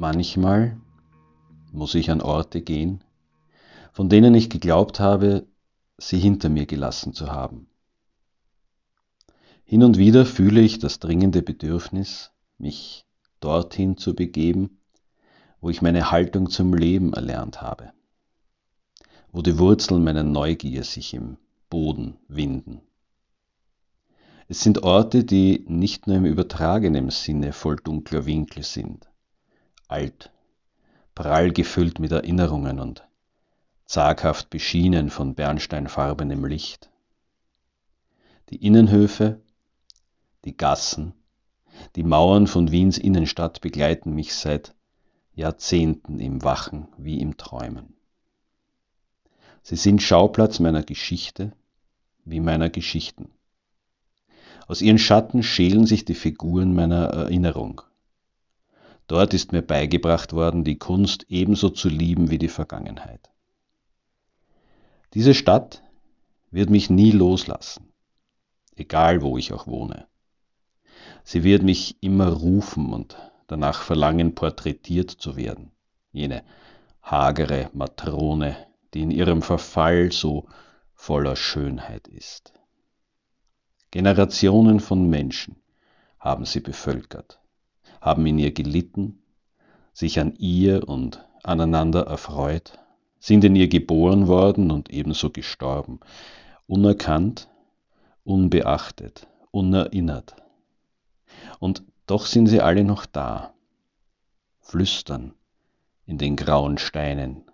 Manchmal muss ich an Orte gehen, von denen ich geglaubt habe, sie hinter mir gelassen zu haben. Hin und wieder fühle ich das dringende Bedürfnis, mich dorthin zu begeben, wo ich meine Haltung zum Leben erlernt habe, wo die Wurzeln meiner Neugier sich im Boden winden. Es sind Orte, die nicht nur im übertragenen Sinne voll dunkler Winkel sind, alt, prall gefüllt mit Erinnerungen und zaghaft beschienen von bernsteinfarbenem Licht. Die Innenhöfe, die Gassen, die Mauern von Wiens Innenstadt begleiten mich seit Jahrzehnten im Wachen wie im Träumen. Sie sind Schauplatz meiner Geschichte wie meiner Geschichten. Aus ihren Schatten schälen sich die Figuren meiner Erinnerung. Dort ist mir beigebracht worden, die Kunst ebenso zu lieben wie die Vergangenheit. Diese Stadt wird mich nie loslassen, egal wo ich auch wohne. Sie wird mich immer rufen und danach verlangen, porträtiert zu werden. Jene hagere Matrone, die in ihrem Verfall so voller Schönheit ist. Generationen von Menschen haben sie bevölkert haben in ihr gelitten, sich an ihr und aneinander erfreut, sind in ihr geboren worden und ebenso gestorben, unerkannt, unbeachtet, unerinnert. Und doch sind sie alle noch da, flüstern in den grauen Steinen,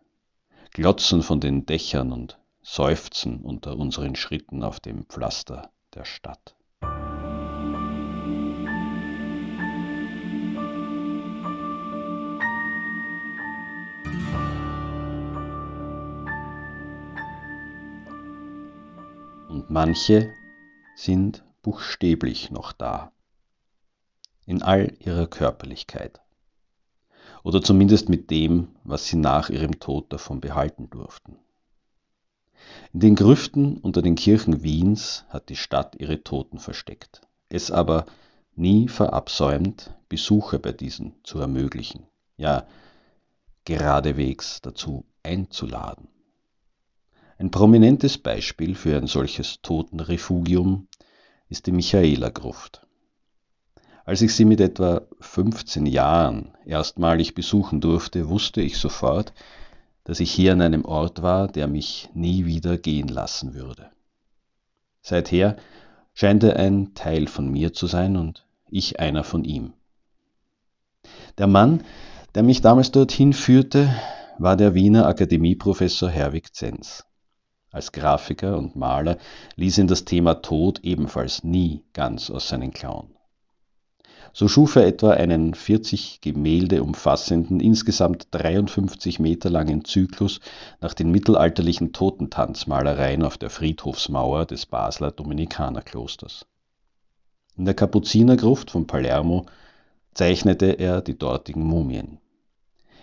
glotzen von den Dächern und seufzen unter unseren Schritten auf dem Pflaster der Stadt. Manche sind buchstäblich noch da, in all ihrer Körperlichkeit, oder zumindest mit dem, was sie nach ihrem Tod davon behalten durften. In den Grüften unter den Kirchen Wiens hat die Stadt ihre Toten versteckt, es aber nie verabsäumt, Besucher bei diesen zu ermöglichen, ja geradewegs dazu einzuladen. Ein prominentes Beispiel für ein solches Totenrefugium ist die Michaela-Gruft. Als ich sie mit etwa 15 Jahren erstmalig besuchen durfte, wusste ich sofort, dass ich hier an einem Ort war, der mich nie wieder gehen lassen würde. Seither scheint er ein Teil von mir zu sein und ich einer von ihm. Der Mann, der mich damals dorthin führte, war der Wiener Akademieprofessor Herwig Zenz. Als Grafiker und Maler ließ ihn das Thema Tod ebenfalls nie ganz aus seinen Klauen. So schuf er etwa einen 40 Gemälde umfassenden, insgesamt 53 Meter langen Zyklus nach den mittelalterlichen Totentanzmalereien auf der Friedhofsmauer des Basler Dominikanerklosters. In der Kapuzinergruft von Palermo zeichnete er die dortigen Mumien.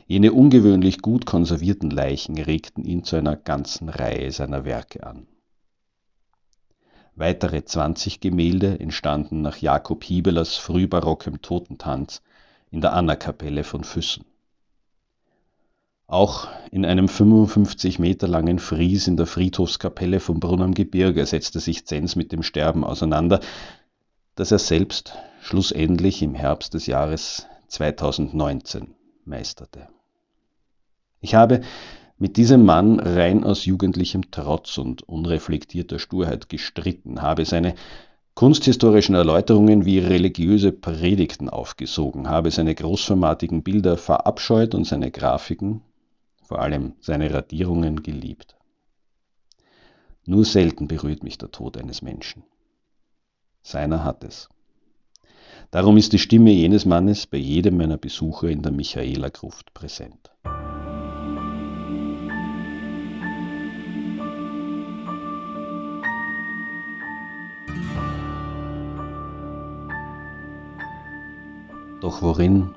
Jene ungewöhnlich gut konservierten Leichen regten ihn zu einer ganzen Reihe seiner Werke an. Weitere 20 Gemälde entstanden nach Jakob Hibelers frühbarockem Totentanz in der Annakapelle von Füssen. Auch in einem 55 Meter langen Fries in der Friedhofskapelle vom Brunn am Gebirge setzte sich Zenz mit dem Sterben auseinander, das er selbst schlussendlich im Herbst des Jahres 2019 meisterte. Ich habe mit diesem Mann rein aus jugendlichem Trotz und unreflektierter Sturheit gestritten, habe seine kunsthistorischen Erläuterungen wie religiöse Predigten aufgesogen, habe seine großformatigen Bilder verabscheut und seine Grafiken, vor allem seine Radierungen, geliebt. Nur selten berührt mich der Tod eines Menschen. Seiner hat es. Darum ist die Stimme jenes Mannes bei jedem meiner Besucher in der Michaela-Gruft präsent. Doch worin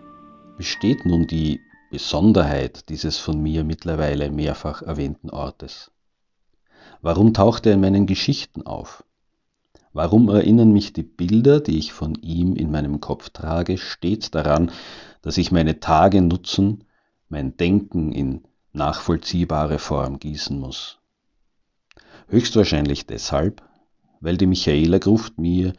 besteht nun die Besonderheit dieses von mir mittlerweile mehrfach erwähnten Ortes? Warum taucht er in meinen Geschichten auf? Warum erinnern mich die Bilder, die ich von ihm in meinem Kopf trage, stets daran, dass ich meine Tage nutzen, mein Denken in nachvollziehbare Form gießen muss? Höchstwahrscheinlich deshalb, weil die Michaela Gruft mir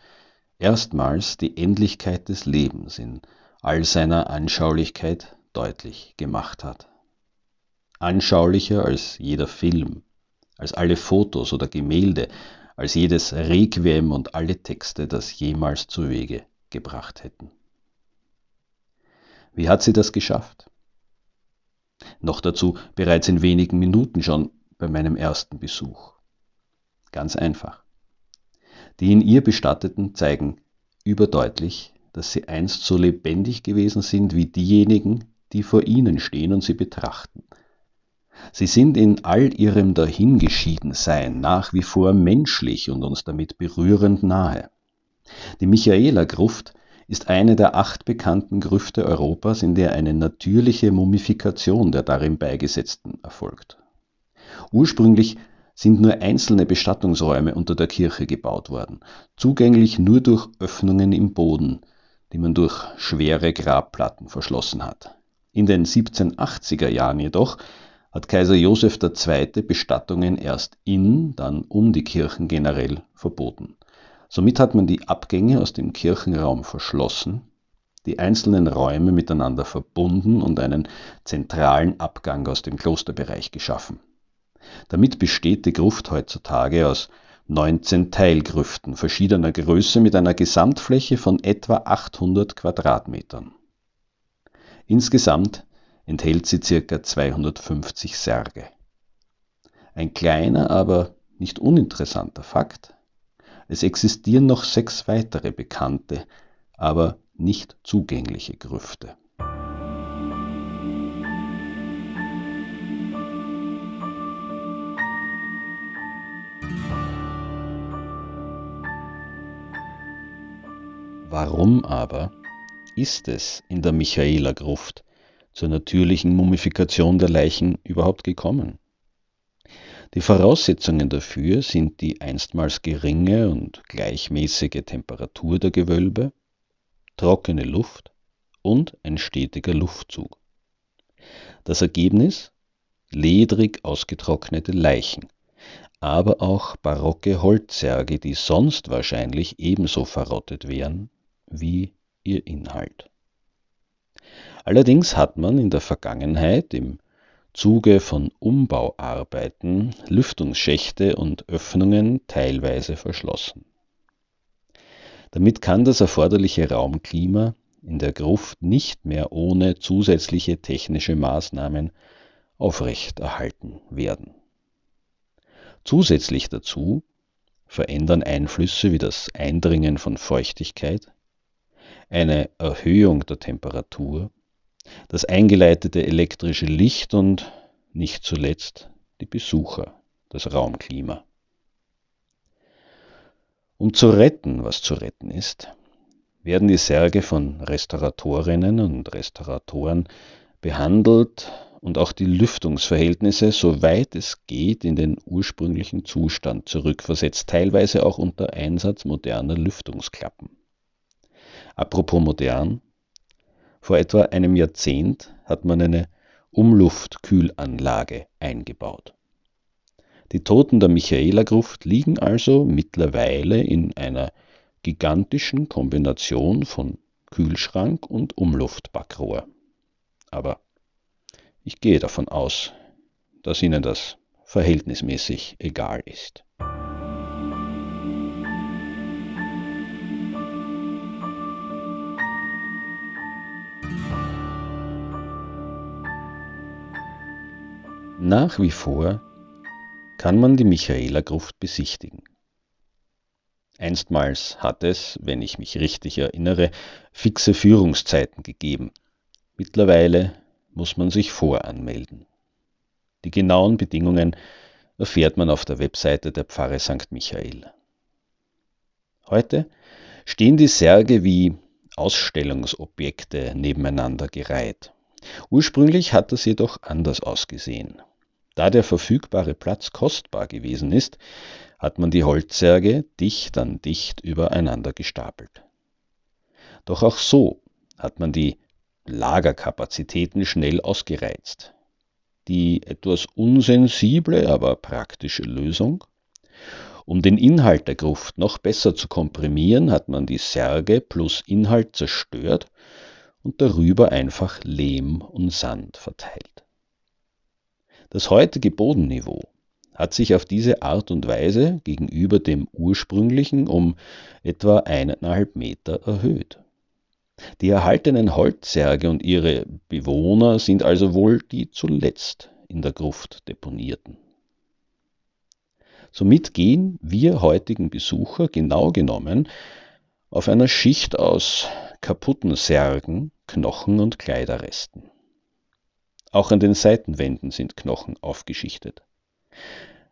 erstmals die Endlichkeit des Lebens in all seiner Anschaulichkeit deutlich gemacht hat. Anschaulicher als jeder Film, als alle Fotos oder Gemälde, als jedes Requiem und alle Texte das jemals zu Wege gebracht hätten. Wie hat sie das geschafft? Noch dazu bereits in wenigen Minuten schon bei meinem ersten Besuch. Ganz einfach. Die in ihr Bestatteten zeigen überdeutlich, dass sie einst so lebendig gewesen sind wie diejenigen, die vor ihnen stehen und sie betrachten. Sie sind in all ihrem Dahingeschiedensein nach wie vor menschlich und uns damit berührend nahe. Die Michaela-Gruft ist eine der acht bekannten Grüfte Europas, in der eine natürliche Mumifikation der darin Beigesetzten erfolgt. Ursprünglich sind nur einzelne Bestattungsräume unter der Kirche gebaut worden, zugänglich nur durch Öffnungen im Boden, die man durch schwere Grabplatten verschlossen hat. In den 1780er Jahren jedoch hat Kaiser Joseph II. Bestattungen erst in, dann um die Kirchen generell verboten. Somit hat man die Abgänge aus dem Kirchenraum verschlossen, die einzelnen Räume miteinander verbunden und einen zentralen Abgang aus dem Klosterbereich geschaffen. Damit besteht die Gruft heutzutage aus 19 Teilgrüften verschiedener Größe mit einer Gesamtfläche von etwa 800 Quadratmetern. Insgesamt enthält sie ca. 250 Särge. Ein kleiner, aber nicht uninteressanter Fakt. Es existieren noch sechs weitere bekannte, aber nicht zugängliche Grüfte. Warum aber ist es in der Michaela-Gruft zur natürlichen Mumifikation der Leichen überhaupt gekommen? Die Voraussetzungen dafür sind die einstmals geringe und gleichmäßige Temperatur der Gewölbe, trockene Luft und ein stetiger Luftzug. Das Ergebnis? Ledrig ausgetrocknete Leichen, aber auch barocke Holzsärge, die sonst wahrscheinlich ebenso verrottet wären wie ihr Inhalt. Allerdings hat man in der Vergangenheit im Zuge von Umbauarbeiten Lüftungsschächte und Öffnungen teilweise verschlossen. Damit kann das erforderliche Raumklima in der Gruft nicht mehr ohne zusätzliche technische Maßnahmen aufrechterhalten werden. Zusätzlich dazu verändern Einflüsse wie das Eindringen von Feuchtigkeit, eine Erhöhung der Temperatur das eingeleitete elektrische Licht und nicht zuletzt die Besucher, das Raumklima. Um zu retten, was zu retten ist, werden die Särge von Restauratorinnen und Restauratoren behandelt und auch die Lüftungsverhältnisse, soweit es geht, in den ursprünglichen Zustand zurückversetzt, teilweise auch unter Einsatz moderner Lüftungsklappen. Apropos modern, Vor etwa einem Jahrzehnt hat man eine Umluftkühlanlage eingebaut. Die Toten der Michaela-Gruft liegen also mittlerweile in einer gigantischen Kombination von Kühlschrank und Umluftbackrohr. Aber ich gehe davon aus, dass Ihnen das verhältnismäßig egal ist. Nach wie vor kann man die Michaela-Gruft besichtigen. Einstmals hat es, wenn ich mich richtig erinnere, fixe Führungszeiten gegeben. Mittlerweile muss man sich voranmelden. Die genauen Bedingungen erfährt man auf der Webseite der Pfarre St. Michael. Heute stehen die Särge wie Ausstellungsobjekte nebeneinander gereiht. Ursprünglich hat das jedoch anders ausgesehen. Da der verfügbare Platz kostbar gewesen ist, hat man die Holzsärge dicht an dicht übereinander gestapelt. Doch auch so hat man die Lagerkapazitäten schnell ausgereizt. Die etwas unsensible, aber praktische Lösung um den Inhalt der Gruft noch besser zu komprimieren, hat man die Särge plus Inhalt zerstört und darüber einfach Lehm und Sand verteilt. Das heutige Bodenniveau hat sich auf diese Art und Weise gegenüber dem ursprünglichen um etwa eineinhalb Meter erhöht. Die erhaltenen Holzsärge und ihre Bewohner sind also wohl die zuletzt in der Gruft deponierten. Somit gehen wir heutigen Besucher genau genommen auf einer Schicht aus kaputten Särgen, Knochen und Kleiderresten. Auch an den Seitenwänden sind Knochen aufgeschichtet.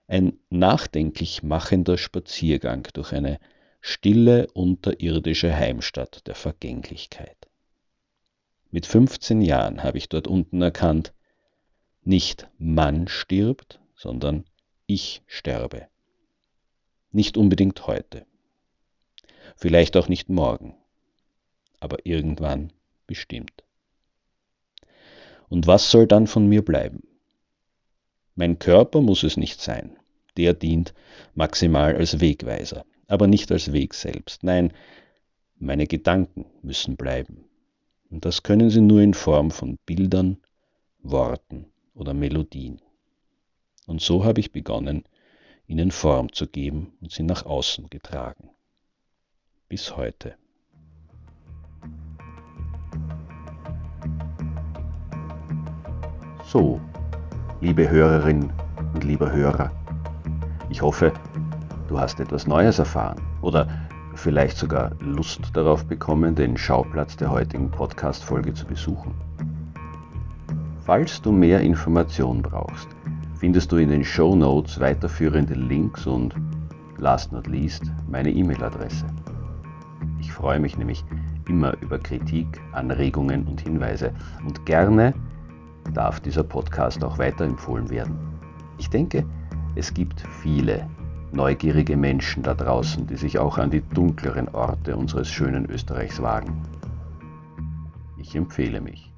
Ein nachdenklich machender Spaziergang durch eine stille unterirdische Heimstatt der Vergänglichkeit. Mit 15 Jahren habe ich dort unten erkannt, nicht man stirbt, sondern ich sterbe. Nicht unbedingt heute, vielleicht auch nicht morgen, aber irgendwann bestimmt. Und was soll dann von mir bleiben? Mein Körper muss es nicht sein. Der dient maximal als Wegweiser, aber nicht als Weg selbst. Nein, meine Gedanken müssen bleiben. Und das können sie nur in Form von Bildern, Worten oder Melodien. Und so habe ich begonnen, ihnen Form zu geben und sie nach außen getragen. Bis heute. So, liebe Hörerin und lieber Hörer, ich hoffe, du hast etwas Neues erfahren oder vielleicht sogar Lust darauf bekommen, den Schauplatz der heutigen Podcast-Folge zu besuchen. Falls du mehr Informationen brauchst, findest du in den Show Notes weiterführende Links und, last not least, meine E-Mail-Adresse. Ich freue mich nämlich immer über Kritik, Anregungen und Hinweise und gerne darf dieser Podcast auch weiterempfohlen werden. Ich denke, es gibt viele neugierige Menschen da draußen, die sich auch an die dunkleren Orte unseres schönen Österreichs wagen. Ich empfehle mich.